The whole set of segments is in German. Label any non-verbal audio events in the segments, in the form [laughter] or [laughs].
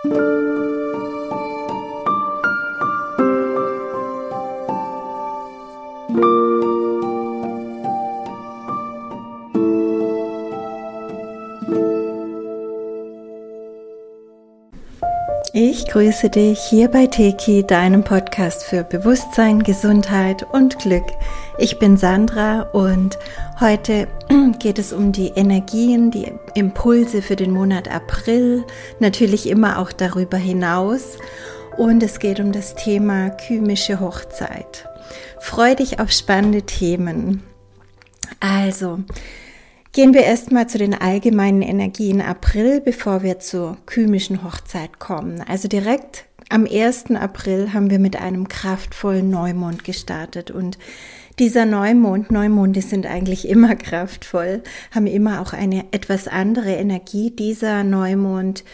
Ich grüße dich hier bei Teki, deinem Podcast für Bewusstsein, Gesundheit und Glück. Ich bin Sandra und heute [clears throat] geht es um die Energien, die Impulse für den Monat April, natürlich immer auch darüber hinaus. Und es geht um das Thema kymische Hochzeit. Freu dich auf spannende Themen. Also, Gehen wir erstmal zu den allgemeinen Energien April, bevor wir zur kymischen Hochzeit kommen. Also direkt am 1. April haben wir mit einem kraftvollen Neumond gestartet und dieser Neumond, Neumonde sind eigentlich immer kraftvoll, haben immer auch eine etwas andere Energie. Dieser Neumond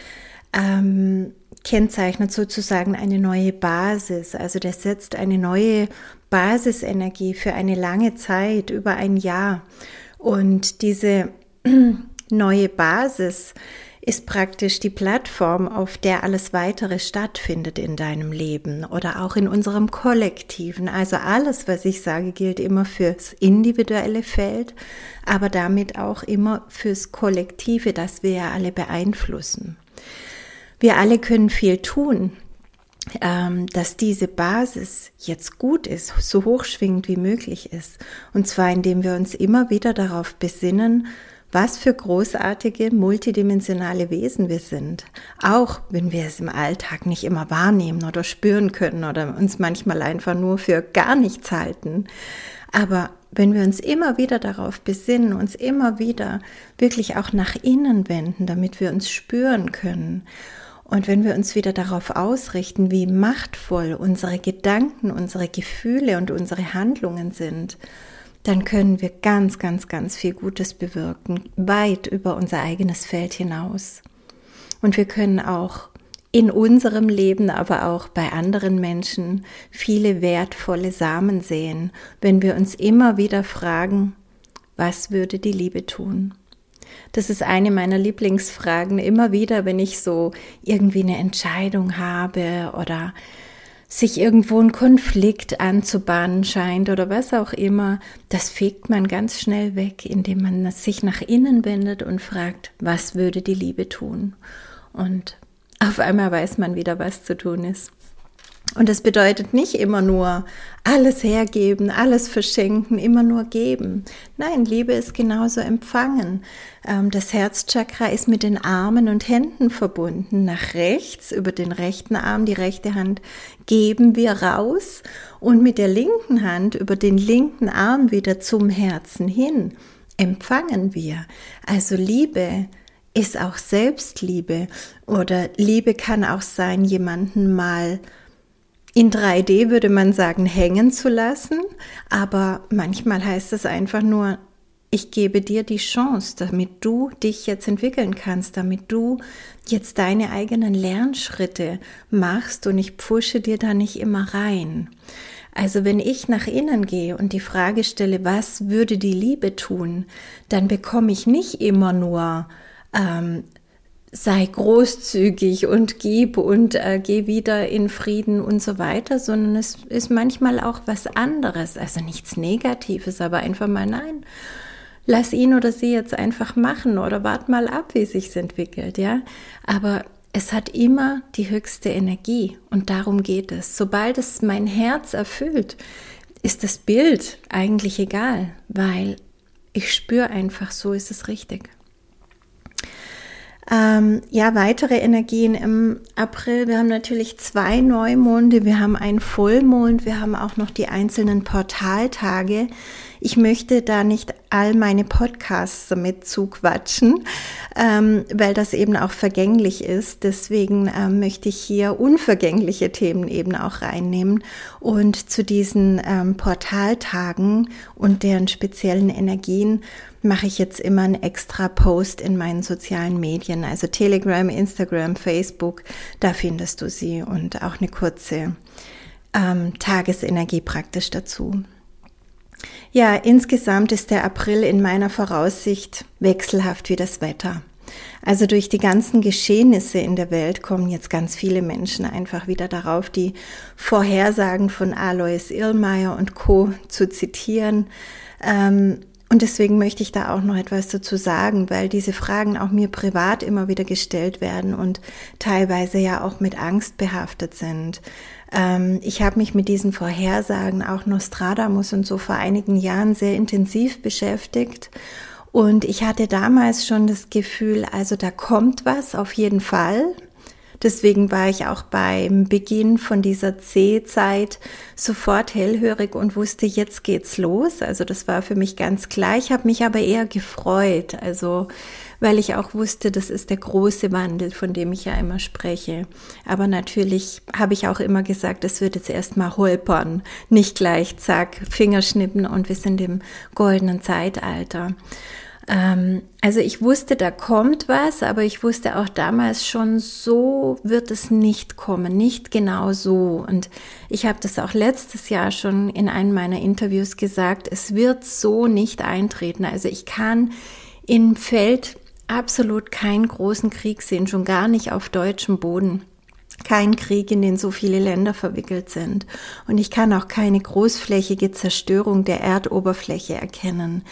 ähm, kennzeichnet sozusagen eine neue Basis, also der setzt eine neue Basisenergie für eine lange Zeit, über ein Jahr. Und diese [clears throat] neue Basis ist praktisch die Plattform, auf der alles weitere stattfindet in deinem Leben oder auch in unserem Kollektiven. Also alles, was ich sage, gilt immer fürs individuelle Feld, aber damit auch immer fürs Kollektive, das wir ja alle beeinflussen. Wir alle können viel tun, ähm, dass diese Basis jetzt gut ist, so hochschwingend wie möglich ist. Und zwar indem wir uns immer wieder darauf besinnen, was für großartige multidimensionale Wesen wir sind. Auch wenn wir es im Alltag nicht immer wahrnehmen oder spüren können oder uns manchmal einfach nur für gar nichts halten. Aber wenn wir uns immer wieder darauf besinnen, uns immer wieder wirklich auch nach innen wenden, damit wir uns spüren können und wenn wir uns wieder darauf ausrichten, wie machtvoll unsere Gedanken, unsere Gefühle und unsere Handlungen sind, dann können wir ganz, ganz, ganz viel Gutes bewirken, weit über unser eigenes Feld hinaus. Und wir können auch in unserem Leben, aber auch bei anderen Menschen viele wertvolle Samen sehen, wenn wir uns immer wieder fragen, was würde die Liebe tun? Das ist eine meiner Lieblingsfragen. Immer wieder, wenn ich so irgendwie eine Entscheidung habe oder sich irgendwo ein Konflikt anzubahnen scheint oder was auch immer, das fegt man ganz schnell weg, indem man sich nach innen wendet und fragt, was würde die Liebe tun? Und auf einmal weiß man wieder, was zu tun ist. Und das bedeutet nicht immer nur alles hergeben, alles verschenken, immer nur geben. Nein, Liebe ist genauso empfangen. Ähm, das Herzchakra ist mit den Armen und Händen verbunden. Nach rechts, über den rechten Arm, die rechte Hand geben wir raus und mit der linken Hand über den linken Arm wieder zum Herzen hin empfangen wir. Also Liebe ist auch Selbstliebe oder Liebe kann auch sein, jemanden mal in 3D würde man sagen, hängen zu lassen, aber manchmal heißt es einfach nur, ich gebe dir die Chance, damit du dich jetzt entwickeln kannst, damit du jetzt deine eigenen Lernschritte machst und ich pushe dir da nicht immer rein. Also wenn ich nach innen gehe und die Frage stelle, was würde die Liebe tun, dann bekomme ich nicht immer nur ähm, sei großzügig und gib und äh, geh wieder in Frieden und so weiter, sondern es ist manchmal auch was anderes, also nichts Negatives, aber einfach mal nein. Lass ihn oder sie jetzt einfach machen oder wart mal ab, wie sich's entwickelt, ja. Aber es hat immer die höchste Energie und darum geht es. Sobald es mein Herz erfüllt, ist das Bild eigentlich egal, weil ich spüre einfach, so ist es richtig. Ähm, ja, weitere Energien im April. Wir haben natürlich zwei Neumonde, wir haben einen Vollmond, wir haben auch noch die einzelnen Portaltage. Ich möchte da nicht all meine Podcasts damit zuquatschen, ähm, weil das eben auch vergänglich ist. Deswegen ähm, möchte ich hier unvergängliche Themen eben auch reinnehmen und zu diesen ähm, Portaltagen und deren speziellen Energien mache ich jetzt immer einen extra Post in meinen sozialen Medien, also Telegram, Instagram, Facebook, da findest du sie und auch eine kurze ähm, Tagesenergie praktisch dazu. Ja, insgesamt ist der April in meiner Voraussicht wechselhaft wie das Wetter. Also durch die ganzen Geschehnisse in der Welt kommen jetzt ganz viele Menschen einfach wieder darauf, die Vorhersagen von Alois Irlmeier und Co. zu zitieren. Ähm, und deswegen möchte ich da auch noch etwas dazu sagen, weil diese Fragen auch mir privat immer wieder gestellt werden und teilweise ja auch mit Angst behaftet sind. Ähm, ich habe mich mit diesen Vorhersagen, auch Nostradamus und so vor einigen Jahren sehr intensiv beschäftigt. Und ich hatte damals schon das Gefühl, also da kommt was auf jeden Fall. Deswegen war ich auch beim Beginn von dieser C-Zeit sofort hellhörig und wusste, jetzt geht's los. Also das war für mich ganz klar. Ich habe mich aber eher gefreut, also weil ich auch wusste, das ist der große Wandel, von dem ich ja immer spreche. Aber natürlich habe ich auch immer gesagt, es wird jetzt erstmal holpern, nicht gleich zack, Fingerschnippen und wir sind im goldenen Zeitalter. Ähm, also ich wusste, da kommt was, aber ich wusste auch damals schon, so wird es nicht kommen, nicht genau so. Und ich habe das auch letztes Jahr schon in einem meiner Interviews gesagt, es wird so nicht eintreten. Also ich kann im Feld absolut keinen großen Krieg sehen, schon gar nicht auf deutschem Boden kein Krieg, in den so viele Länder verwickelt sind. Und ich kann auch keine großflächige Zerstörung der Erdoberfläche erkennen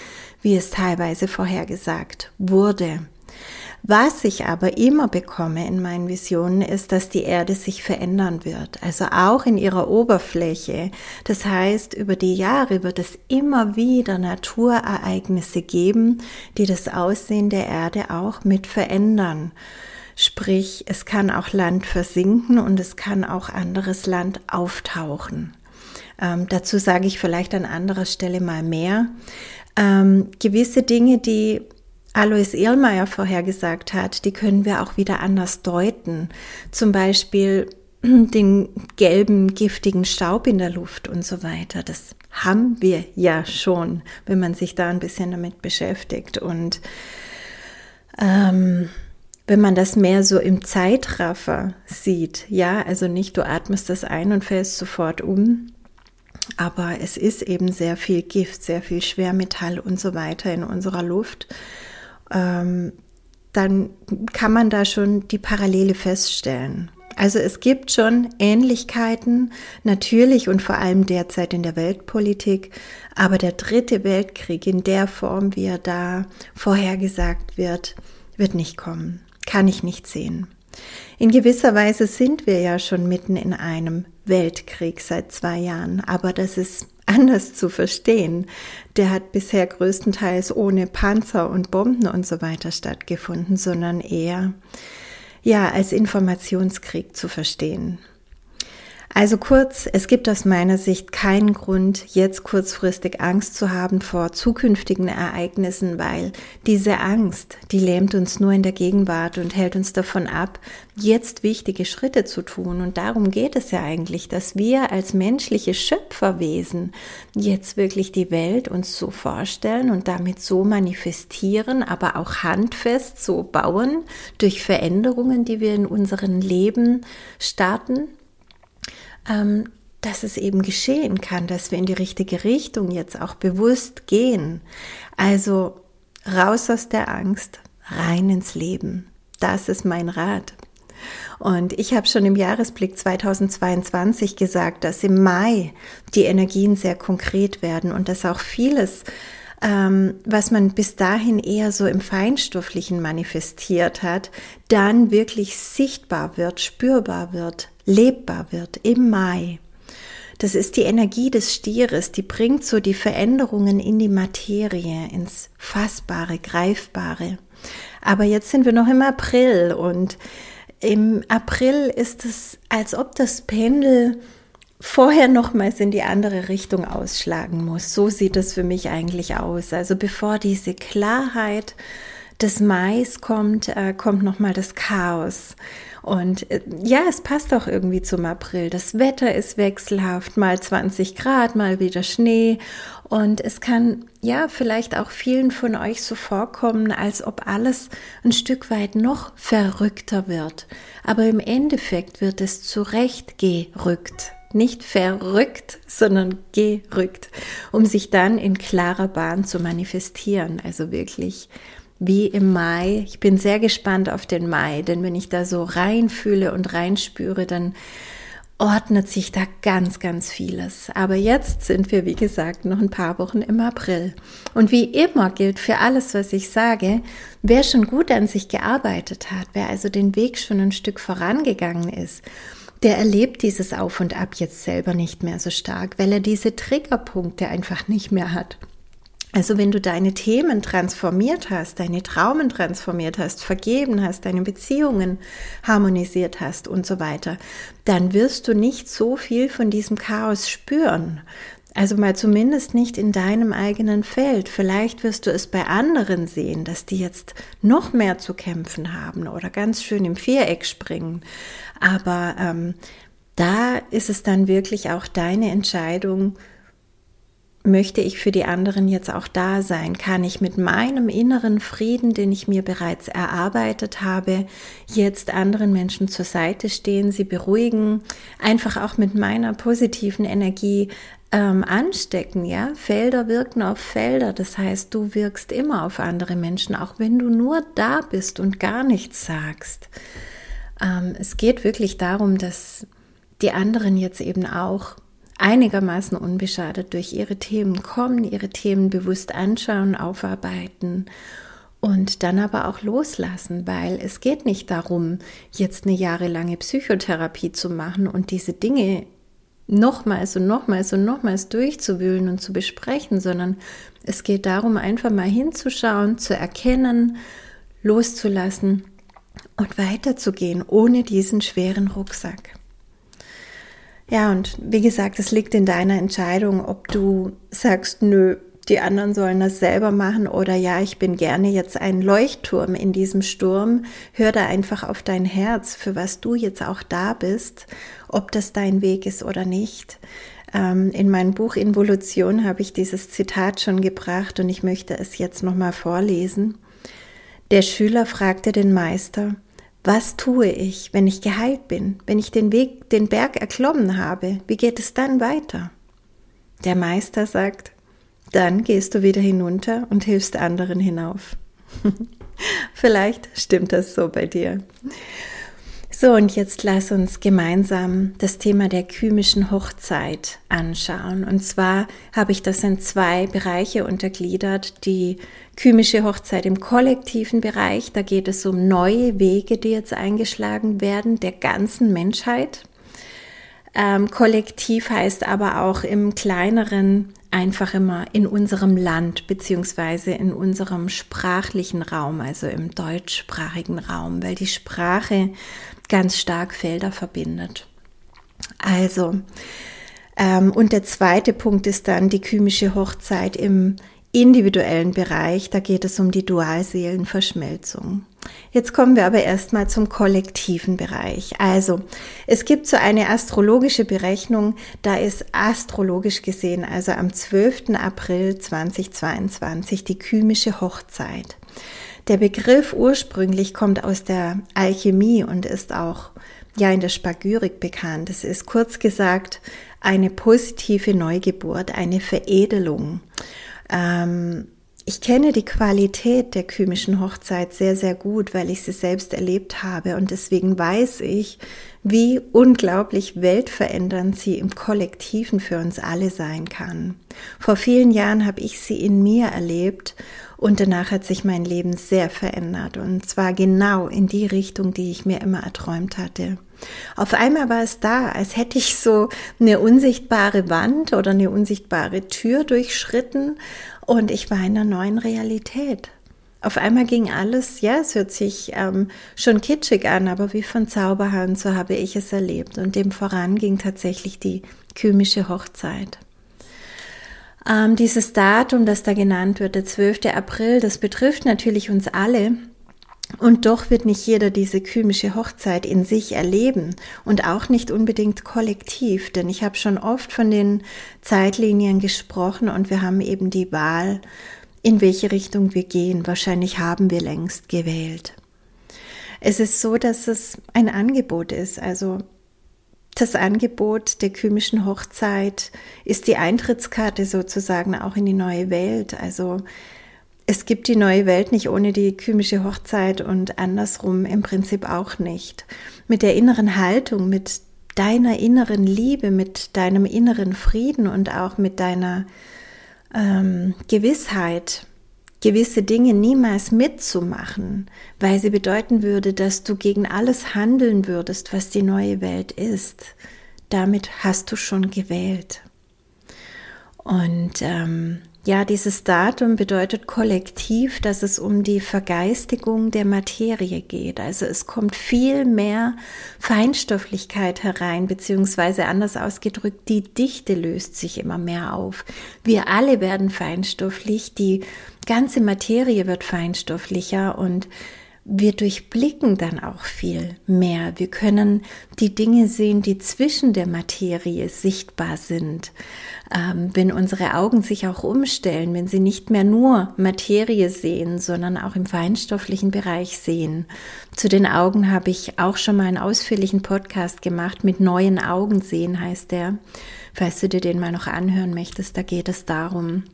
wie es teilweise vorhergesagt wurde. Was ich aber immer bekomme in meinen Visionen ist, dass die Erde sich verändern wird, also auch in ihrer Oberfläche. Das heißt, über die Jahre wird es immer wieder Naturereignisse geben, die das Aussehen der Erde auch mit verändern. Sprich, es kann auch Land versinken und es kann auch anderes Land auftauchen. Ähm, dazu sage ich vielleicht an anderer Stelle mal mehr ähm, gewisse Dinge, die Alois Ehlmeier vorhergesagt hat, die können wir auch wieder anders deuten. Zum Beispiel [clears throat] den gelben, giftigen Staub in der Luft und so weiter. Das haben wir ja schon, wenn man sich da ein bisschen damit beschäftigt. Und ähm, wenn man das mehr so im Zeitraffer sieht, ja, also nicht du atmest das ein und fällst sofort um, aber es ist eben sehr viel Gift, sehr viel Schwermetall und so weiter in unserer Luft. Ähm, dann kann man da schon die Parallele feststellen. Also es gibt schon Ähnlichkeiten, natürlich und vor allem derzeit in der Weltpolitik, aber der dritte Weltkrieg in der Form, wie er da vorhergesagt wird, wird nicht kommen. Kann ich nicht sehen. In gewisser Weise sind wir ja schon mitten in einem Weltkrieg seit zwei Jahren, aber das ist anders zu verstehen. Der hat bisher größtenteils ohne Panzer und Bomben und so weiter stattgefunden, sondern eher ja als Informationskrieg zu verstehen. Also kurz, es gibt aus meiner Sicht keinen Grund, jetzt kurzfristig Angst zu haben vor zukünftigen Ereignissen, weil diese Angst, die lähmt uns nur in der Gegenwart und hält uns davon ab, jetzt wichtige Schritte zu tun. Und darum geht es ja eigentlich, dass wir als menschliche Schöpferwesen jetzt wirklich die Welt uns so vorstellen und damit so manifestieren, aber auch handfest so bauen durch Veränderungen, die wir in unserem Leben starten ähm, dass es eben geschehen kann, dass wir in die richtige Richtung jetzt auch bewusst gehen. Also raus aus der Angst, rein ins Leben. Das ist mein Rat. Und ich habe schon im Jahresblick 2022 gesagt, dass im Mai die Energien sehr konkret werden und dass auch vieles, ähm, was man bis dahin eher so im Feinstofflichen manifestiert hat, dann wirklich sichtbar wird, spürbar wird, lebbar wird im Mai. Das ist die Energie des Stieres, die bringt so die Veränderungen in die Materie, ins Fassbare, Greifbare. Aber jetzt sind wir noch im April und im April ist es, als ob das Pendel vorher nochmals in die andere Richtung ausschlagen muss. So sieht es für mich eigentlich aus. Also bevor diese Klarheit des Mais kommt, äh, kommt nochmal das Chaos. Und äh, ja, es passt auch irgendwie zum April. Das Wetter ist wechselhaft, mal 20 Grad, mal wieder Schnee. Und es kann ja vielleicht auch vielen von euch so vorkommen, als ob alles ein Stück weit noch verrückter wird. Aber im Endeffekt wird es zurechtgerückt. Nicht verrückt, sondern gerückt, um sich dann in klarer Bahn zu manifestieren. Also wirklich wie im Mai. Ich bin sehr gespannt auf den Mai, denn wenn ich da so reinfühle und reinspüre, dann ordnet sich da ganz, ganz vieles. Aber jetzt sind wir, wie gesagt, noch ein paar Wochen im April. Und wie immer gilt für alles, was ich sage, wer schon gut an sich gearbeitet hat, wer also den Weg schon ein Stück vorangegangen ist, der erlebt dieses Auf und Ab jetzt selber nicht mehr so stark, weil er diese Triggerpunkte einfach nicht mehr hat. Also wenn du deine Themen transformiert hast, deine Traumen transformiert hast, vergeben hast, deine Beziehungen harmonisiert hast und so weiter, dann wirst du nicht so viel von diesem Chaos spüren. Also mal zumindest nicht in deinem eigenen Feld. Vielleicht wirst du es bei anderen sehen, dass die jetzt noch mehr zu kämpfen haben oder ganz schön im Viereck springen. Aber ähm, da ist es dann wirklich auch deine Entscheidung, möchte ich für die anderen jetzt auch da sein? Kann ich mit meinem inneren Frieden, den ich mir bereits erarbeitet habe, jetzt anderen Menschen zur Seite stehen, sie beruhigen, einfach auch mit meiner positiven Energie ähm, anstecken, ja? Felder wirken auf Felder, das heißt, du wirkst immer auf andere Menschen, auch wenn du nur da bist und gar nichts sagst. Ähm, es geht wirklich darum, dass die anderen jetzt eben auch einigermaßen unbeschadet durch ihre Themen kommen, ihre Themen bewusst anschauen, aufarbeiten und dann aber auch loslassen, weil es geht nicht darum, jetzt eine jahrelange Psychotherapie zu machen und diese Dinge nochmals und nochmals und nochmals durchzuwühlen und zu besprechen, sondern es geht darum, einfach mal hinzuschauen, zu erkennen, loszulassen und weiterzugehen ohne diesen schweren Rucksack. Ja, und wie gesagt, es liegt in deiner Entscheidung, ob du sagst, nö, die anderen sollen das selber machen oder ja, ich bin gerne jetzt ein Leuchtturm in diesem Sturm. Hör da einfach auf dein Herz, für was du jetzt auch da bist, ob das dein Weg ist oder nicht. Ähm, in meinem Buch Involution habe ich dieses Zitat schon gebracht und ich möchte es jetzt nochmal vorlesen. Der Schüler fragte den Meister, was tue ich, wenn ich geheilt bin, wenn ich den Weg, den Berg erklommen habe? Wie geht es dann weiter? Der Meister sagt, dann gehst du wieder hinunter und hilfst anderen hinauf. [laughs] Vielleicht stimmt das so bei dir. So, und jetzt lass uns gemeinsam das Thema der kymischen Hochzeit anschauen. Und zwar habe ich das in zwei Bereiche untergliedert. Die kymische Hochzeit im kollektiven Bereich, da geht es um neue Wege, die jetzt eingeschlagen werden, der ganzen Menschheit. Ähm, kollektiv heißt aber auch im kleineren einfach immer in unserem Land beziehungsweise in unserem sprachlichen Raum, also im deutschsprachigen Raum, weil die Sprache ganz stark Felder verbindet. Also, ähm, und der zweite Punkt ist dann die kymische Hochzeit im individuellen Bereich, da geht es um die Dualseelenverschmelzung. Jetzt kommen wir aber erstmal zum kollektiven Bereich. Also, es gibt so eine astrologische Berechnung, da ist astrologisch gesehen, also am 12. April 2022, die kymische Hochzeit. Der Begriff ursprünglich kommt aus der Alchemie und ist auch ja in der Spagyrik bekannt. Es ist kurz gesagt eine positive Neugeburt, eine Veredelung. Ähm, ich kenne die Qualität der kymischen Hochzeit sehr, sehr gut, weil ich sie selbst erlebt habe und deswegen weiß ich, wie unglaublich weltverändernd sie im Kollektiven für uns alle sein kann. Vor vielen Jahren habe ich sie in mir erlebt und danach hat sich mein Leben sehr verändert und zwar genau in die Richtung, die ich mir immer erträumt hatte. Auf einmal war es da, als hätte ich so eine unsichtbare Wand oder eine unsichtbare Tür durchschritten und ich war in einer neuen Realität. Auf einmal ging alles, ja, es hört sich ähm, schon kitschig an, aber wie von Zauberhand, so habe ich es erlebt. Und dem voran ging tatsächlich die kymische Hochzeit. Ähm, dieses Datum, das da genannt wird, der 12. April, das betrifft natürlich uns alle. Und doch wird nicht jeder diese kymische Hochzeit in sich erleben und auch nicht unbedingt kollektiv, denn ich habe schon oft von den Zeitlinien gesprochen und wir haben eben die Wahl, in welche Richtung wir gehen. Wahrscheinlich haben wir längst gewählt. Es ist so, dass es ein Angebot ist, also das Angebot der kymischen Hochzeit ist die Eintrittskarte sozusagen auch in die neue Welt. Also es gibt die neue Welt nicht ohne die kymische Hochzeit und andersrum im Prinzip auch nicht. Mit der inneren Haltung, mit deiner inneren Liebe, mit deinem inneren Frieden und auch mit deiner ähm, Gewissheit, gewisse Dinge niemals mitzumachen, weil sie bedeuten würde, dass du gegen alles handeln würdest, was die neue Welt ist. Damit hast du schon gewählt. Und ähm, ja, dieses Datum bedeutet kollektiv, dass es um die Vergeistigung der Materie geht. Also es kommt viel mehr Feinstofflichkeit herein, beziehungsweise anders ausgedrückt, die Dichte löst sich immer mehr auf. Wir alle werden feinstofflich, die ganze Materie wird feinstofflicher und wir durchblicken dann auch viel mehr. Wir können die Dinge sehen, die zwischen der Materie sichtbar sind. Ähm, wenn unsere Augen sich auch umstellen, wenn sie nicht mehr nur Materie sehen, sondern auch im feinstofflichen Bereich sehen. Zu den Augen habe ich auch schon mal einen ausführlichen Podcast gemacht. Mit neuen Augen sehen heißt der. Falls du dir den mal noch anhören möchtest, da geht es darum.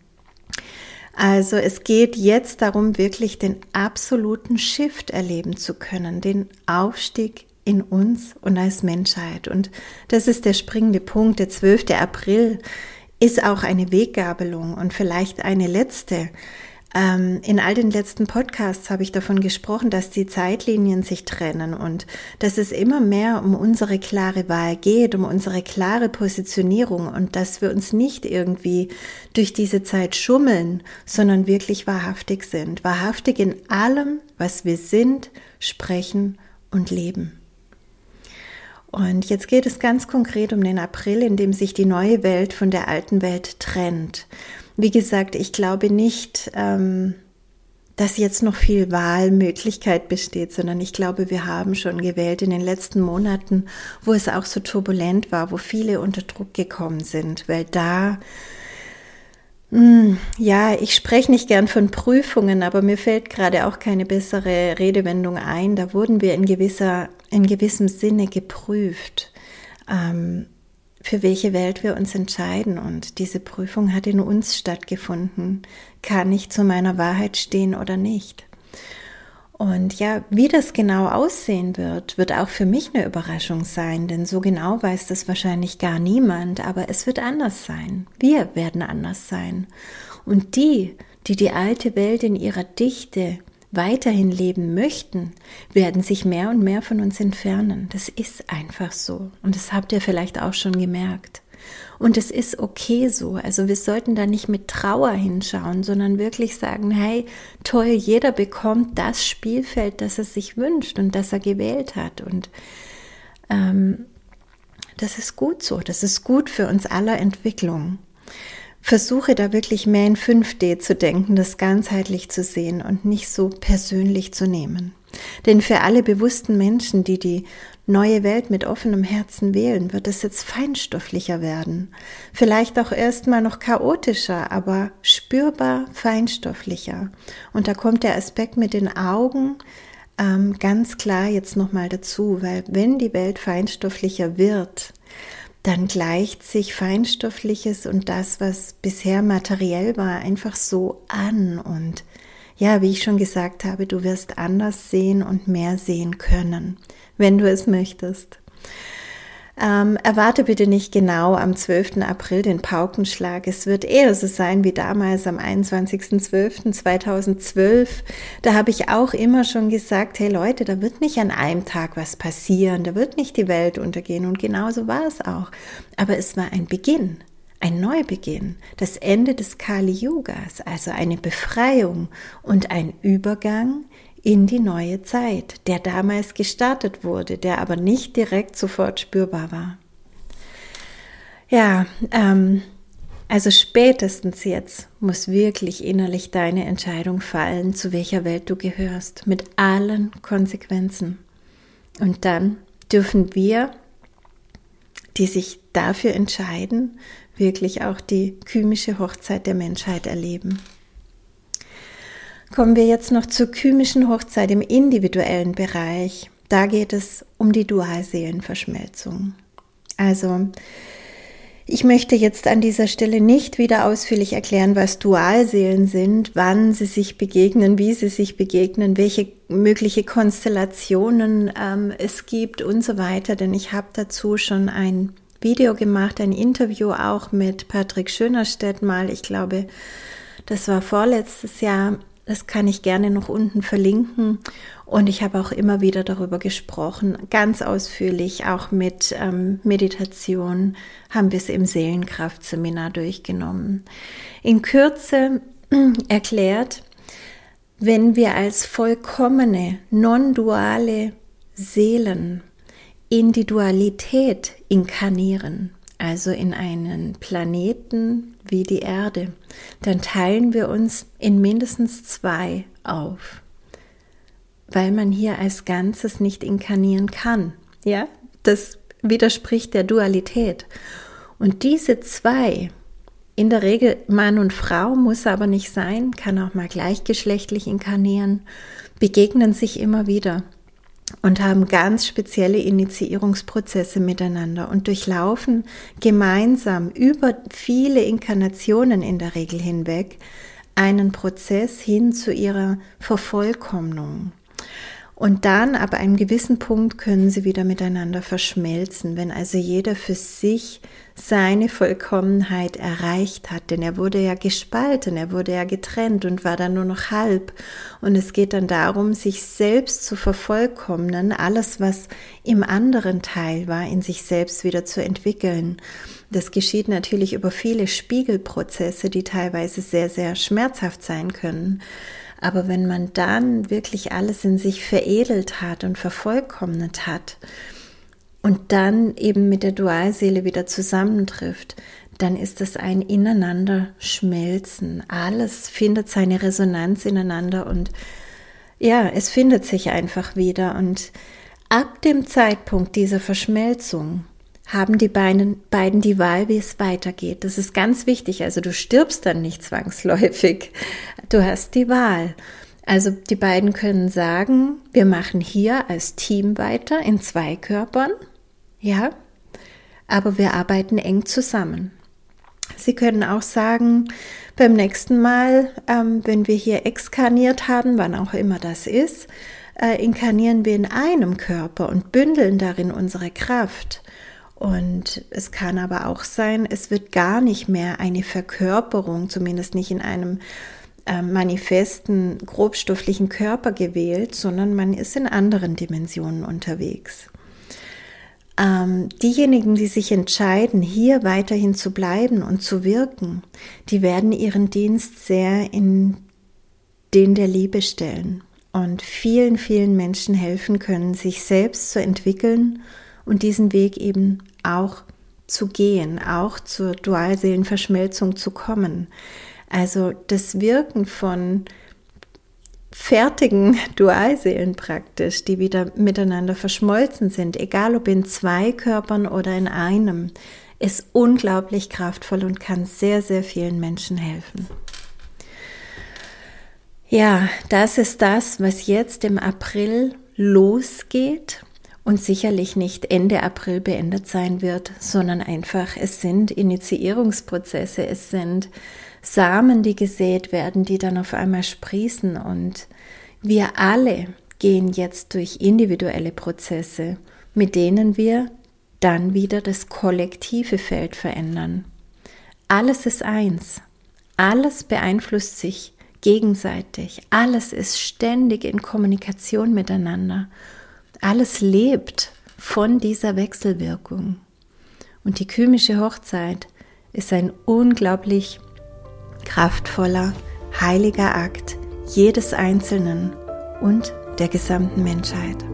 Also es geht jetzt darum, wirklich den absoluten Shift erleben zu können, den Aufstieg in uns und als Menschheit. Und das ist der springende Punkt. Der 12. April ist auch eine Weggabelung und vielleicht eine letzte. Ähm, in all den letzten Podcasts habe ich davon gesprochen, dass die Zeitlinien sich trennen und dass es immer mehr um unsere klare Wahl geht, um unsere klare Positionierung und dass wir uns nicht irgendwie durch diese Zeit schummeln, sondern wirklich wahrhaftig sind. Wahrhaftig in allem, was wir sind, sprechen und leben. Und jetzt geht es ganz konkret um den April, in dem sich die neue Welt von der alten Welt trennt. Wie gesagt, ich glaube nicht, ähm, dass jetzt noch viel Wahlmöglichkeit besteht, sondern ich glaube, wir haben schon gewählt in den letzten Monaten, wo es auch so turbulent war, wo viele unter Druck gekommen sind, weil da ja, ich spreche nicht gern von Prüfungen, aber mir fällt gerade auch keine bessere Redewendung ein. Da wurden wir in gewisser, in gewissem Sinne geprüft. Ähm, für welche Welt wir uns entscheiden. Und diese Prüfung hat in uns stattgefunden. Kann ich zu meiner Wahrheit stehen oder nicht? Und ja, wie das genau aussehen wird, wird auch für mich eine Überraschung sein, denn so genau weiß das wahrscheinlich gar niemand, aber es wird anders sein. Wir werden anders sein. Und die, die die alte Welt in ihrer Dichte weiterhin leben möchten, werden sich mehr und mehr von uns entfernen. Das ist einfach so. Und das habt ihr vielleicht auch schon gemerkt. Und es ist okay so. Also wir sollten da nicht mit Trauer hinschauen, sondern wirklich sagen, hey, toll, jeder bekommt das Spielfeld, das er sich wünscht und das er gewählt hat. Und ähm, das ist gut so. Das ist gut für uns aller Entwicklung versuche da wirklich mehr in 5D zu denken, das ganzheitlich zu sehen und nicht so persönlich zu nehmen. Denn für alle bewussten Menschen, die die neue Welt mit offenem Herzen wählen, wird es jetzt feinstofflicher werden. Vielleicht auch erstmal noch chaotischer, aber spürbar feinstofflicher. Und da kommt der Aspekt mit den Augen ähm, ganz klar jetzt nochmal dazu, weil wenn die Welt feinstofflicher wird, dann gleicht sich Feinstoffliches und das, was bisher materiell war, einfach so an. Und ja, wie ich schon gesagt habe, du wirst anders sehen und mehr sehen können, wenn du es möchtest. Ähm, erwarte bitte nicht genau am 12. April den Paukenschlag. Es wird eher so sein wie damals am 21.12.2012. Da habe ich auch immer schon gesagt, hey Leute, da wird nicht an einem Tag was passieren, da wird nicht die Welt untergehen. Und genauso war es auch. Aber es war ein Beginn. Ein Neubeginn, das Ende des Kali Yugas, also eine Befreiung und ein Übergang in die neue Zeit, der damals gestartet wurde, der aber nicht direkt sofort spürbar war. Ja, ähm, also spätestens jetzt muss wirklich innerlich deine Entscheidung fallen, zu welcher Welt du gehörst, mit allen Konsequenzen. Und dann dürfen wir, die sich dafür entscheiden, wirklich auch die kymische Hochzeit der Menschheit erleben. Kommen wir jetzt noch zur kymischen Hochzeit im individuellen Bereich. Da geht es um die Dualseelenverschmelzung. Also Ich möchte jetzt an dieser Stelle nicht wieder ausführlich erklären, was Dualseelen sind, wann sie sich begegnen, wie sie sich begegnen, welche mögliche Konstellationen ähm, es gibt und so weiter, denn ich habe dazu schon ein Video gemacht, ein Interview auch mit Patrick Schönerstedt mal, ich glaube, das war vorletztes Jahr das kann ich gerne noch unten verlinken. Und ich habe auch immer wieder darüber gesprochen, ganz ausführlich, auch mit ähm, Meditation haben wir es im Seelenkraftseminar durchgenommen. In Kürze [clears throat] erklärt, wenn wir als vollkommene, non-duale Seelen in die Dualität inkarnieren, also in einen Planeten wie die Erde, dann teilen wir uns in mindestens zwei auf, weil man hier als Ganzes nicht inkarnieren kann. Ja, das widerspricht der Dualität. Und diese zwei, in der Regel Mann und Frau, muss aber nicht sein, kann auch mal gleichgeschlechtlich inkarnieren, begegnen sich immer wieder und haben ganz spezielle Initiierungsprozesse miteinander und durchlaufen gemeinsam über viele Inkarnationen in der Regel hinweg einen Prozess hin zu ihrer Vervollkommnung. Und dann ab einem gewissen Punkt können sie wieder miteinander verschmelzen, wenn also jeder für sich seine Vollkommenheit erreicht hat, denn er wurde ja gespalten, er wurde ja getrennt und war dann nur noch halb. Und es geht dann darum, sich selbst zu vervollkommnen, alles, was im anderen Teil war, in sich selbst wieder zu entwickeln. Das geschieht natürlich über viele Spiegelprozesse, die teilweise sehr, sehr schmerzhaft sein können. Aber wenn man dann wirklich alles in sich veredelt hat und vervollkommnet hat und dann eben mit der Dualseele wieder zusammentrifft, dann ist es ein Ineinander schmelzen. Alles findet seine Resonanz ineinander und ja, es findet sich einfach wieder. Und ab dem Zeitpunkt dieser Verschmelzung haben die beiden, beiden die Wahl, wie es weitergeht. Das ist ganz wichtig. Also du stirbst dann nicht zwangsläufig. Du hast die Wahl. Also die beiden können sagen, wir machen hier als Team weiter in zwei Körpern. Ja, aber wir arbeiten eng zusammen. Sie können auch sagen, beim nächsten Mal, ähm, wenn wir hier exkarniert haben, wann auch immer das ist, äh, inkarnieren wir in einem Körper und bündeln darin unsere Kraft. Und es kann aber auch sein, es wird gar nicht mehr eine Verkörperung, zumindest nicht in einem äh, manifesten, grobstofflichen Körper gewählt, sondern man ist in anderen Dimensionen unterwegs. Ähm, diejenigen, die sich entscheiden, hier weiterhin zu bleiben und zu wirken, die werden ihren Dienst sehr in den der Liebe stellen und vielen, vielen Menschen helfen können, sich selbst zu entwickeln und diesen Weg eben auch zu gehen, auch zur Dualseelenverschmelzung zu kommen. Also das Wirken von fertigen [laughs] Dualseelen praktisch, die wieder miteinander verschmolzen sind, egal ob in zwei Körpern oder in einem, ist unglaublich kraftvoll und kann sehr, sehr vielen Menschen helfen. Ja, das ist das, was jetzt im April losgeht und sicherlich nicht Ende April beendet sein wird, sondern einfach, es sind Initiierungsprozesse, es sind Samen, die gesät werden, die dann auf einmal sprießen. Und wir alle gehen jetzt durch individuelle Prozesse, mit denen wir dann wieder das kollektive Feld verändern. Alles ist eins, alles beeinflusst sich gegenseitig, alles ist ständig in Kommunikation miteinander alles lebt von dieser Wechselwirkung. Und die kymische Hochzeit ist ein unglaublich kraftvoller, heiliger Akt jedes Einzelnen und der gesamten Menschheit.